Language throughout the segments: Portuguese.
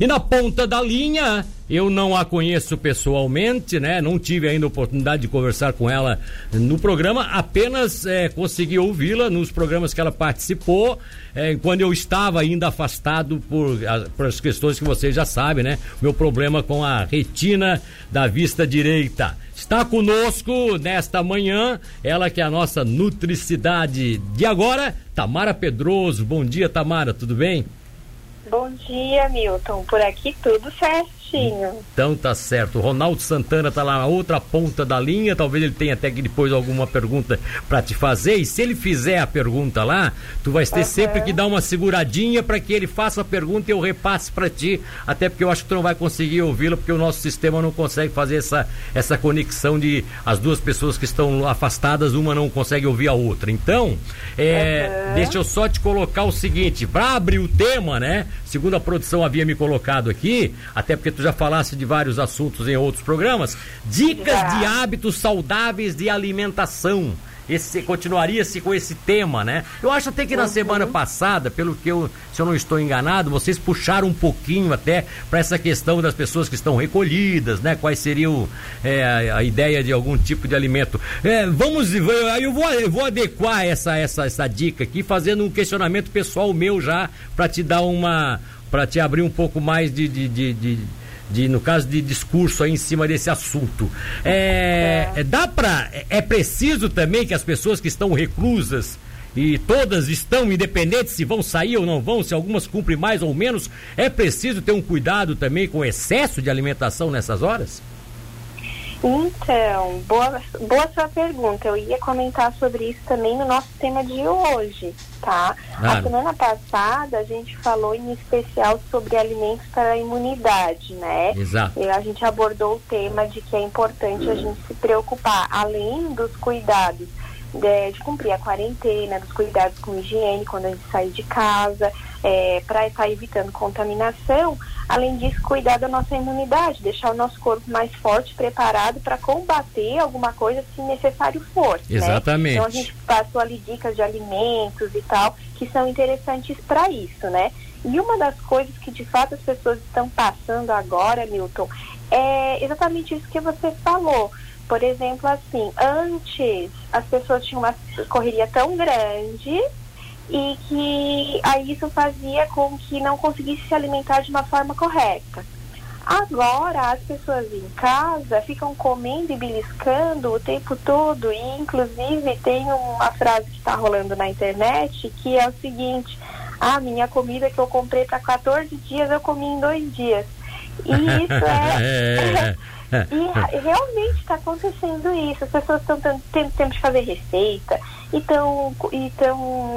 E na ponta da linha, eu não a conheço pessoalmente, né? Não tive ainda oportunidade de conversar com ela no programa, apenas é, consegui ouvi-la nos programas que ela participou, é, quando eu estava ainda afastado por, por as questões que vocês já sabem, né? Meu problema com a retina da vista direita. Está conosco nesta manhã, ela que é a nossa nutricidade de agora, Tamara Pedroso. Bom dia, Tamara, tudo bem? Bom dia, Milton. Por aqui tudo certinho. Então tá certo. O Ronaldo Santana tá lá na outra ponta da linha. Talvez ele tenha até que depois alguma pergunta para te fazer. E se ele fizer a pergunta lá, tu vai ter uhum. sempre que dar uma seguradinha para que ele faça a pergunta e eu repasse para ti. Até porque eu acho que tu não vai conseguir ouvi-la porque o nosso sistema não consegue fazer essa, essa conexão de as duas pessoas que estão afastadas, uma não consegue ouvir a outra. Então, é, uhum. deixa eu só te colocar o seguinte: para abrir o tema, né? Segundo a produção havia me colocado aqui, até porque tu já falasse de vários assuntos em outros programas. Dicas já. de hábitos saudáveis de alimentação. Esse continuaria-se com esse tema, né? Eu acho até que na uhum. semana passada, pelo que eu, se eu não estou enganado, vocês puxaram um pouquinho até para essa questão das pessoas que estão recolhidas, né? Quais seriam é, a, ideia de algum tipo de alimento? É, vamos, aí eu vou, eu vou adequar essa, essa, essa dica aqui, fazendo um questionamento pessoal meu já para te dar uma, para te abrir um pouco mais de, de, de, de de, no caso de discurso aí em cima desse assunto. É, é. Dá para é, é preciso também que as pessoas que estão reclusas e todas estão independentes se vão sair ou não vão, se algumas cumprem mais ou menos, é preciso ter um cuidado também com excesso de alimentação nessas horas? Então, boa, boa sua pergunta. Eu ia comentar sobre isso também no nosso tema de hoje, tá? Claro. A semana passada a gente falou em especial sobre alimentos para a imunidade, né? Exato. E a gente abordou o tema de que é importante a gente se preocupar, além dos cuidados de, de cumprir a quarentena, dos cuidados com higiene quando a gente sair de casa, é, para estar tá evitando contaminação, além disso, cuidar da nossa imunidade, deixar o nosso corpo mais forte, preparado para combater alguma coisa se necessário for. Né? Exatamente. Né? Então a gente passou ali dicas de alimentos e tal, que são interessantes para isso, né? E uma das coisas que de fato as pessoas estão passando agora, Milton, é exatamente isso que você falou. Por exemplo, assim, antes as pessoas tinham uma correria tão grande e que aí isso fazia com que não conseguisse se alimentar de uma forma correta. Agora as pessoas em casa ficam comendo e beliscando o tempo todo e inclusive tem uma frase que está rolando na internet que é o seguinte: a ah, minha comida que eu comprei para 14 dias eu comi em dois dias. E isso é, e realmente está acontecendo isso. As pessoas estão tendo tempo de fazer receita e estão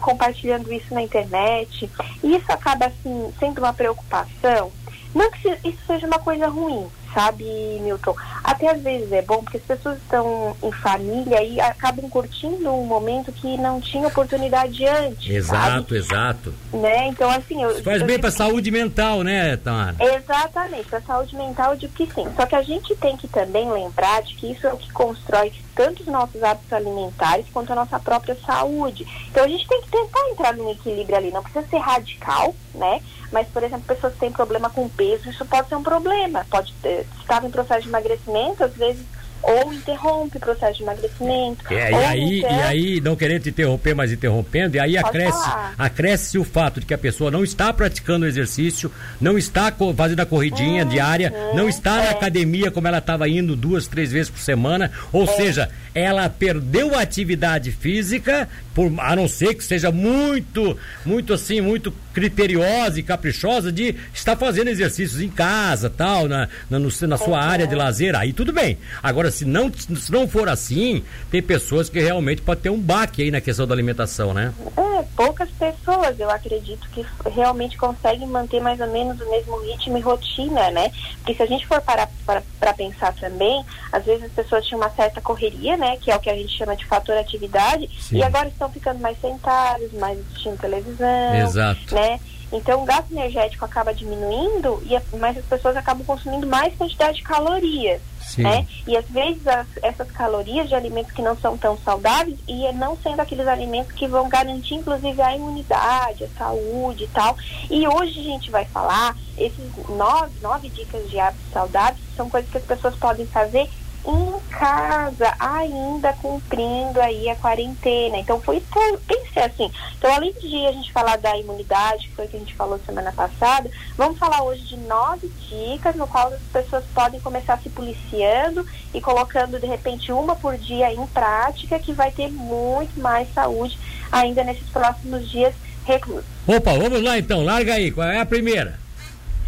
compartilhando isso na internet. E isso acaba assim sendo uma preocupação. Não que isso seja uma coisa ruim, sabe, Milton? Até às vezes é bom porque as pessoas estão em família e acabam curtindo um momento que não tinha oportunidade antes. Exato, sabe? exato. Né? Então, assim. Eu, faz eu bem para a saúde mental, né, Tamara? Exatamente, para a saúde mental, eu digo que sim. Só que a gente tem que também lembrar de que isso é o que constrói tanto os nossos hábitos alimentares quanto a nossa própria saúde. Então, a gente tem que tentar entrar num equilíbrio ali. Não precisa ser radical, né? Mas, por exemplo, pessoas que têm problema com peso, isso pode ser um problema. Pode ter, estar em processo de emagrecimento, às vezes ou interrompe o processo de emagrecimento. É, e, aí, então... e aí, não querendo te interromper, mas interrompendo, e aí acresce, acresce o fato de que a pessoa não está praticando o exercício, não está fazendo a corridinha uhum, diária, não está é. na academia como ela estava indo duas, três vezes por semana, ou é. seja, ela perdeu a atividade física, por, a não ser que seja muito, muito assim, muito criteriosa e caprichosa de estar fazendo exercícios em casa, tal, na, na, no, na sua é. área de lazer, aí tudo bem. Agora, se não, se não for assim, tem pessoas que realmente pode ter um baque aí na questão da alimentação, né? É, poucas pessoas, eu acredito, que realmente conseguem manter mais ou menos o mesmo ritmo e rotina, né? Porque se a gente for parar para pensar também, às vezes as pessoas tinham uma certa correria, né? Que é o que a gente chama de fator atividade, Sim. e agora estão ficando mais sentados, mais assistindo televisão. Exato. Né? Então o gasto energético acaba diminuindo, e mas as pessoas acabam consumindo mais quantidade de calorias. Né? E às vezes as, essas calorias de alimentos que não são tão saudáveis e é não sendo aqueles alimentos que vão garantir inclusive a imunidade, a saúde e tal. E hoje a gente vai falar esses nove, nove dicas de hábitos saudáveis são coisas que as pessoas podem fazer em casa, ainda cumprindo aí a quarentena. Então foi pensei assim. Então, além de a gente falar da imunidade, que foi o que a gente falou semana passada, vamos falar hoje de nove dicas no qual as pessoas podem começar se policiando e colocando de repente uma por dia em prática, que vai ter muito mais saúde ainda nesses próximos dias reclusos. Opa, vamos lá então, larga aí, qual é a primeira?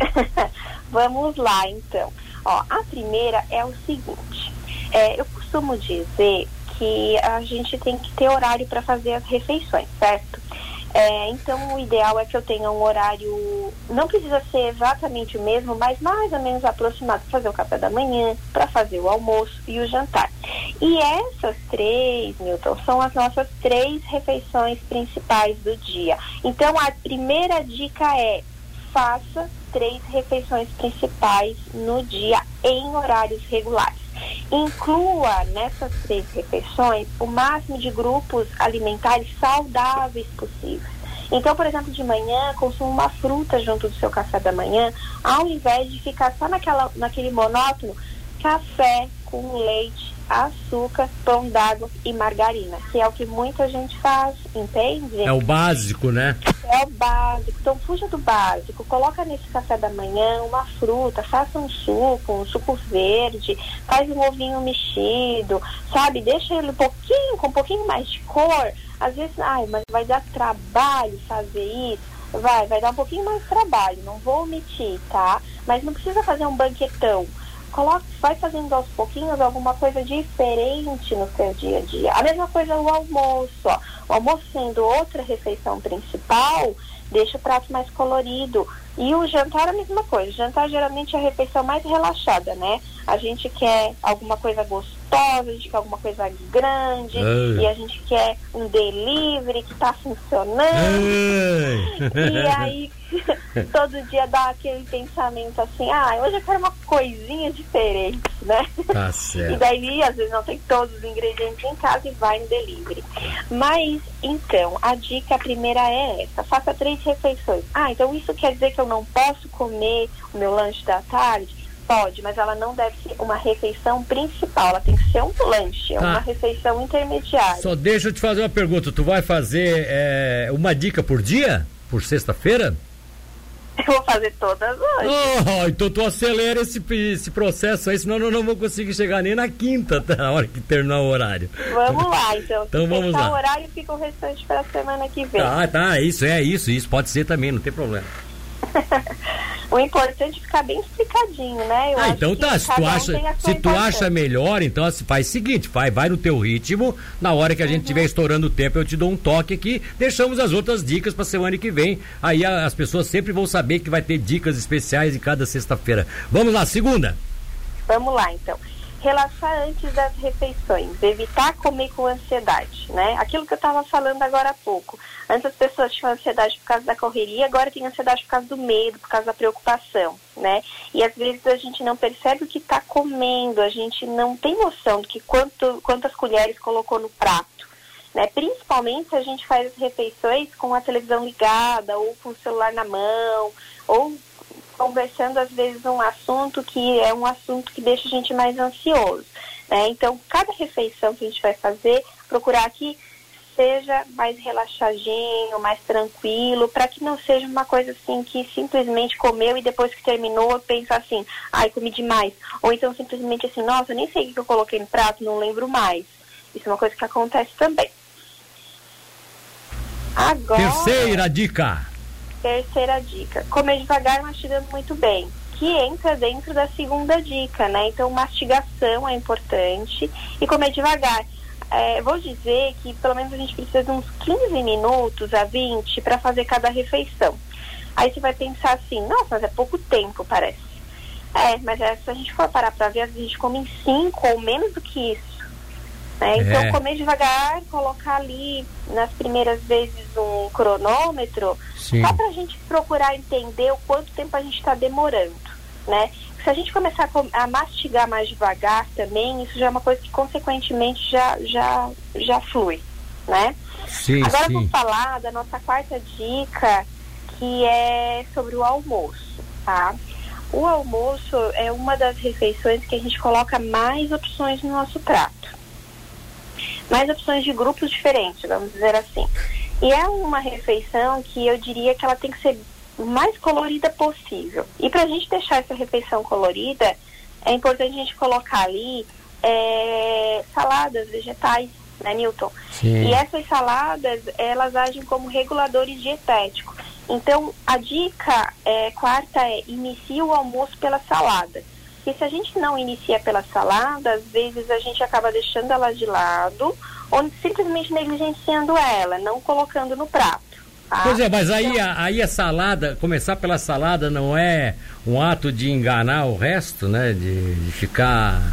vamos lá então. Ó, a primeira é o seguinte: é, eu costumo dizer que a gente tem que ter horário para fazer as refeições, certo? É, então, o ideal é que eu tenha um horário, não precisa ser exatamente o mesmo, mas mais ou menos aproximado para fazer o café da manhã, para fazer o almoço e o jantar. E essas três, Milton, são as nossas três refeições principais do dia. Então, a primeira dica é faça três refeições principais no dia em horários regulares. Inclua nessas três refeições o máximo de grupos alimentares saudáveis possíveis. Então, por exemplo, de manhã, consuma uma fruta junto do seu café da manhã, ao invés de ficar só naquela, naquele monótono café com leite açúcar, pão d'água e margarina, que é o que muita gente faz, entende? É o básico, né? É o básico. Então fuja do básico. Coloca nesse café da manhã uma fruta, faça um suco, um suco verde, faz um ovinho mexido, sabe? Deixa ele um pouquinho, com um pouquinho mais de cor. Às vezes, ai, mas vai dar trabalho fazer isso. Vai, vai dar um pouquinho mais de trabalho, não vou omitir, tá? Mas não precisa fazer um banquetão coloque, vai fazendo aos pouquinhos alguma coisa diferente no seu dia a dia. A mesma coisa o almoço, ó. O almoço sendo outra refeição principal, deixa o prato mais colorido. E o jantar a mesma coisa. O jantar geralmente é a refeição mais relaxada, né? A gente quer alguma coisa gostosa, a gente quer alguma coisa grande, Ai. e a gente quer um delivery que tá funcionando. Ai. E aí todo dia dá aquele pensamento assim, ah, hoje eu quero uma coisinha diferente, né? Tá. E daí, às vezes, não tem todos os ingredientes em casa e vai no delivery. Mas, então, a dica primeira é essa, faça três refeições. Ah, então isso quer dizer que eu não posso comer o meu lanche da tarde? Pode, mas ela não deve ser uma refeição principal, ela tem que ser um lanche, é tá. uma refeição intermediária. Só deixa eu te fazer uma pergunta, tu vai fazer é, uma dica por dia? Por sexta-feira? Eu vou fazer todas hoje. Oh, então tu acelera esse, esse processo aí, senão eu não vou conseguir chegar nem na quinta, tá, na hora que terminar o horário. Vamos lá, então. então vamos lá. o horário, fica o restante para a semana que vem. Ah, tá, isso, é isso, isso pode ser também, não tem problema. o importante é ficar bem explicadinho, né? Eu ah, então tá. Se tu, acha, se tu acha melhor, então assim, faz o seguinte, vai, vai no teu ritmo. Na hora que a gente estiver uhum. estourando o tempo, eu te dou um toque aqui. Deixamos as outras dicas para semana que vem. Aí a, as pessoas sempre vão saber que vai ter dicas especiais em cada sexta-feira. Vamos lá, segunda. Vamos lá, então relaxar antes das refeições, evitar comer com ansiedade, né? Aquilo que eu estava falando agora há pouco. Antes as pessoas tinham ansiedade por causa da correria, agora tem ansiedade por causa do medo, por causa da preocupação, né? E às vezes a gente não percebe o que está comendo, a gente não tem noção do que quanto, quantas colheres colocou no prato. Né? Principalmente se a gente faz as refeições com a televisão ligada ou com o celular na mão ou conversando às vezes um assunto que é um assunto que deixa a gente mais ansioso. Né? Então, cada refeição que a gente vai fazer, procurar que seja mais relaxadinho, mais tranquilo, para que não seja uma coisa assim que simplesmente comeu e depois que terminou pensa assim, ai, comi demais. Ou então simplesmente assim, nossa, nem sei o que eu coloquei no prato, não lembro mais. Isso é uma coisa que acontece também. Agora, Terceira dica. Terceira dica, comer devagar mastigando muito bem, que entra dentro da segunda dica, né? Então, mastigação é importante e comer devagar. É, vou dizer que pelo menos a gente precisa de uns 15 minutos a 20 para fazer cada refeição. Aí você vai pensar assim, nossa, mas é pouco tempo, parece. É, mas é, se a gente for parar para ver, a gente come em 5 ou menos do que isso. Né? Então, é. comer devagar, colocar ali nas primeiras vezes um cronômetro, Sim. só para a gente procurar entender o quanto tempo a gente está demorando, né? Se a gente começar a, mastigar mais devagar também, isso já é uma coisa que consequentemente já, já, já flui, né? Sim, Agora sim. vamos falar da nossa quarta dica, que é sobre o almoço, tá? O almoço é uma das refeições que a gente coloca mais opções no nosso prato mais opções de grupos diferentes, vamos dizer assim. E é uma refeição que eu diria que ela tem que ser o mais colorida possível. E para a gente deixar essa refeição colorida, é importante a gente colocar ali é, saladas, vegetais, né, Newton? Sim. E essas saladas, elas agem como reguladores dietéticos. Então, a dica é, quarta é inicie o almoço pela salada. E se a gente não inicia pela salada, às vezes a gente acaba deixando ela de lado ou simplesmente negligenciando ela, não colocando no prato. Tá? Pois é, mas aí, então, a, aí a salada, começar pela salada não é um ato de enganar o resto, né? De, de ficar.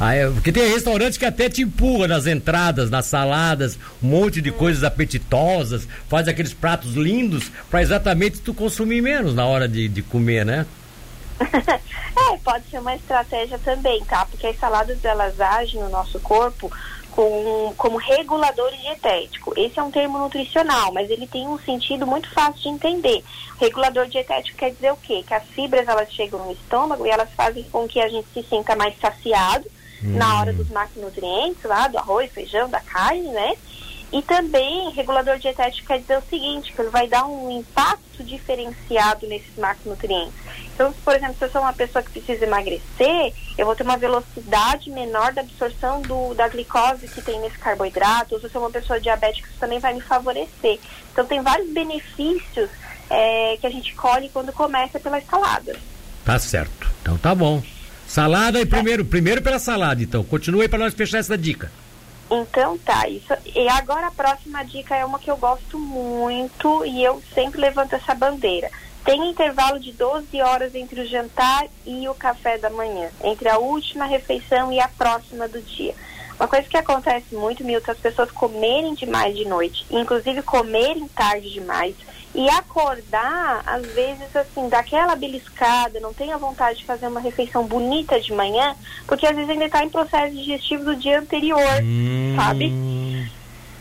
Aí, porque tem restaurantes que até te empurra nas entradas, nas saladas, um monte de hum. coisas apetitosas, faz aqueles pratos lindos para exatamente tu consumir menos na hora de, de comer, né? é, pode ser uma estratégia também, tá? Porque as saladas elas agem no nosso corpo com, como regulador dietético. Esse é um termo nutricional, mas ele tem um sentido muito fácil de entender. Regulador dietético quer dizer o quê? Que as fibras elas chegam no estômago e elas fazem com que a gente se sinta mais saciado hum. na hora dos macronutrientes, lá do arroz, feijão, da carne, né? E também, regulador dietético quer dizer o seguinte, que ele vai dar um impacto diferenciado nesses macronutrientes. Então, por exemplo, se eu sou uma pessoa que precisa emagrecer, eu vou ter uma velocidade menor da absorção do, da glicose que tem nesse carboidrato. Ou se eu sou uma pessoa diabética, isso também vai me favorecer. Então, tem vários benefícios é, que a gente colhe quando começa pela salada. Tá certo. Então, tá bom. Salada e primeiro, primeiro pela salada, então. Continue aí para nós fechar essa dica. Então tá, isso. E agora a próxima dica é uma que eu gosto muito e eu sempre levanto essa bandeira. Tem intervalo de 12 horas entre o jantar e o café da manhã, entre a última refeição e a próxima do dia. Uma coisa que acontece muito, Milton, as pessoas comerem demais de noite, inclusive comerem tarde demais, e acordar, às vezes, assim, daquela beliscada, não tem a vontade de fazer uma refeição bonita de manhã, porque às vezes ainda está em processo digestivo do dia anterior, hum. sabe?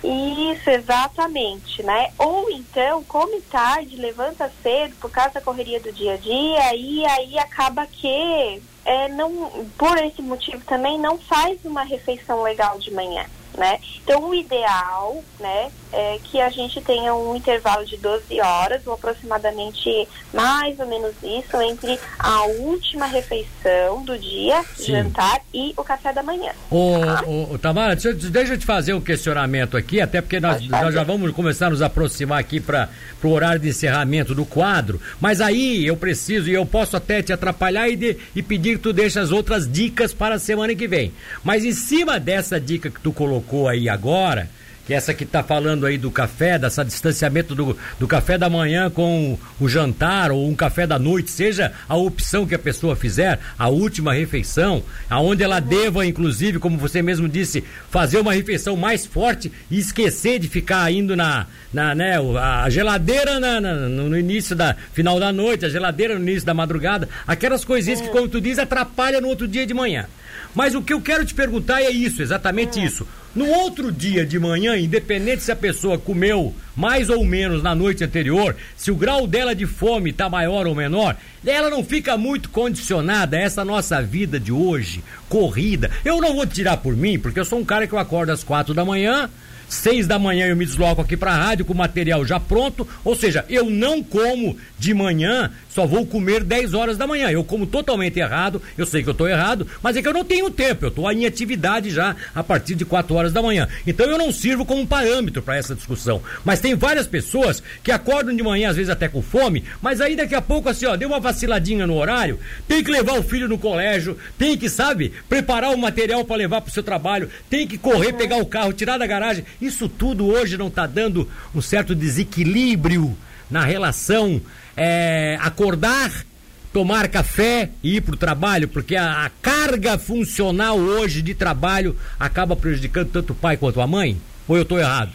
Isso, exatamente, né? Ou então, come tarde, levanta cedo por causa da correria do dia a dia, e aí acaba que, é, não, por esse motivo também, não faz uma refeição legal de manhã né? Então, o ideal, né, é que a gente tenha um intervalo de 12 horas, ou aproximadamente mais ou menos isso, entre a última refeição do dia, Sim. jantar, e o café da manhã. Ô, tá? ô, ô Tamara, deixa, deixa eu te fazer um questionamento aqui, até porque nós, nós já vamos começar a nos aproximar aqui para o horário de encerramento do quadro, mas aí eu preciso, e eu posso até te atrapalhar e, de, e pedir que tu deixe as outras dicas para a semana que vem. Mas em cima dessa dica que tu colocou aí agora, que é essa que está falando aí do café, dessa distanciamento do, do café da manhã com o jantar ou um café da noite, seja a opção que a pessoa fizer, a última refeição, aonde ela deva, inclusive, como você mesmo disse, fazer uma refeição mais forte e esquecer de ficar indo na, na né, a geladeira na, na, no início da final da noite, a geladeira no início da madrugada, aquelas coisinhas que, como tu diz, atrapalha no outro dia de manhã. Mas o que eu quero te perguntar é isso, exatamente hum. isso. No outro dia de manhã, independente se a pessoa comeu mais ou menos na noite anterior, se o grau dela de fome está maior ou menor, ela não fica muito condicionada a essa nossa vida de hoje, corrida. Eu não vou tirar por mim, porque eu sou um cara que eu acordo às quatro da manhã, seis da manhã eu me desloco aqui para a rádio com o material já pronto, ou seja, eu não como de manhã, só vou comer 10 horas da manhã. Eu como totalmente errado, eu sei que eu estou errado, mas é que eu não tenho tempo, eu estou em atividade já a partir de 4 horas da manhã. Então eu não sirvo como parâmetro para essa discussão. Mas tem várias pessoas que acordam de manhã, às vezes até com fome, mas aí daqui a pouco, assim, ó, deu uma vaciladinha no horário, tem que levar o filho no colégio, tem que, sabe, preparar o material para levar para o seu trabalho, tem que correr, pegar o carro, tirar da garagem. Isso tudo hoje não está dando um certo desequilíbrio na relação é, acordar tomar café e ir para o trabalho, porque a, a, carga funcional hoje de trabalho acaba prejudicando tanto o pai quanto a mãe? Ou eu estou errado?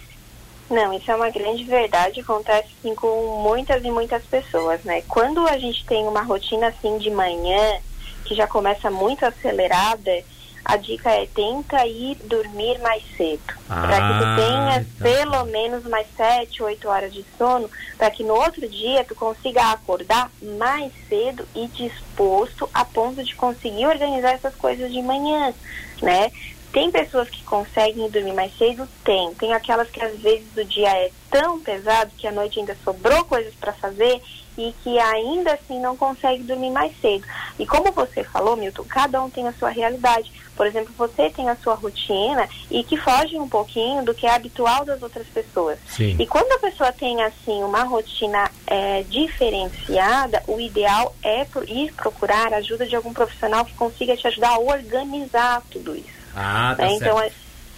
Não, isso é uma grande verdade, acontece assim, com muitas e muitas pessoas, né? Quando a gente tem uma rotina assim de manhã, que já começa muito acelerada, a dica é tenta ir dormir mais cedo. Ah, para que tu ah, tenha tá. pelo menos mais 7, 8 horas de sono, para que no outro dia tu consiga acordar mais cedo e disposto a ponto de conseguir organizar essas coisas de manhã, né? Tem pessoas que conseguem dormir mais cedo? Tem. Tem aquelas que às vezes o dia é tão pesado que a noite ainda sobrou coisas para fazer e que ainda assim não consegue dormir mais cedo. E como você falou, Milton, cada um tem a sua realidade. Por exemplo, você tem a sua rotina e que foge um pouquinho do que é habitual das outras pessoas. Sim. E quando a pessoa tem assim uma rotina é, diferenciada, o ideal é ir procurar a ajuda de algum profissional que consiga te ajudar a organizar tudo isso. Ah, tá né? Então, é,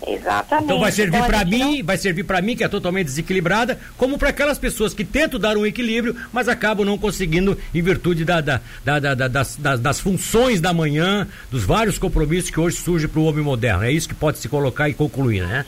Exatamente. Então vai servir então, para mim, não... vai servir para mim que é totalmente desequilibrada, como para aquelas pessoas que tentam dar um equilíbrio, mas acabam não conseguindo em virtude da, da, da, das, das, das, funções da manhã, dos vários compromissos que hoje surgem para o homem moderno. É isso que pode se colocar e concluir, né?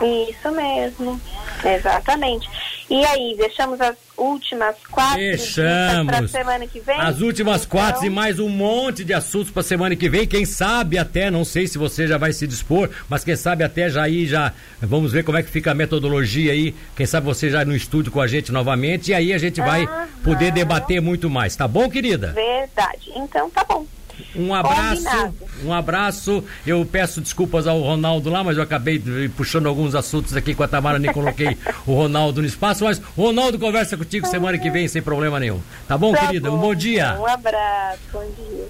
Isso mesmo, exatamente. E aí, deixamos as últimas quatro Deixamos. para semana que vem? As últimas então... quatro e mais um monte de assuntos para semana que vem. Quem sabe até, não sei se você já vai se dispor, mas quem sabe até já aí já vamos ver como é que fica a metodologia aí. Quem sabe você já no estúdio com a gente novamente e aí a gente vai Aham. poder debater muito mais. Tá bom, querida? Verdade. Então tá bom. Um abraço, Combinado. um abraço. Eu peço desculpas ao Ronaldo lá, mas eu acabei puxando alguns assuntos aqui com a Tamara, nem coloquei o Ronaldo no espaço, mas o Ronaldo conversa contigo semana que vem sem problema nenhum. Tá bom, tá querida? Bom. Um bom dia. Um abraço, bom dia.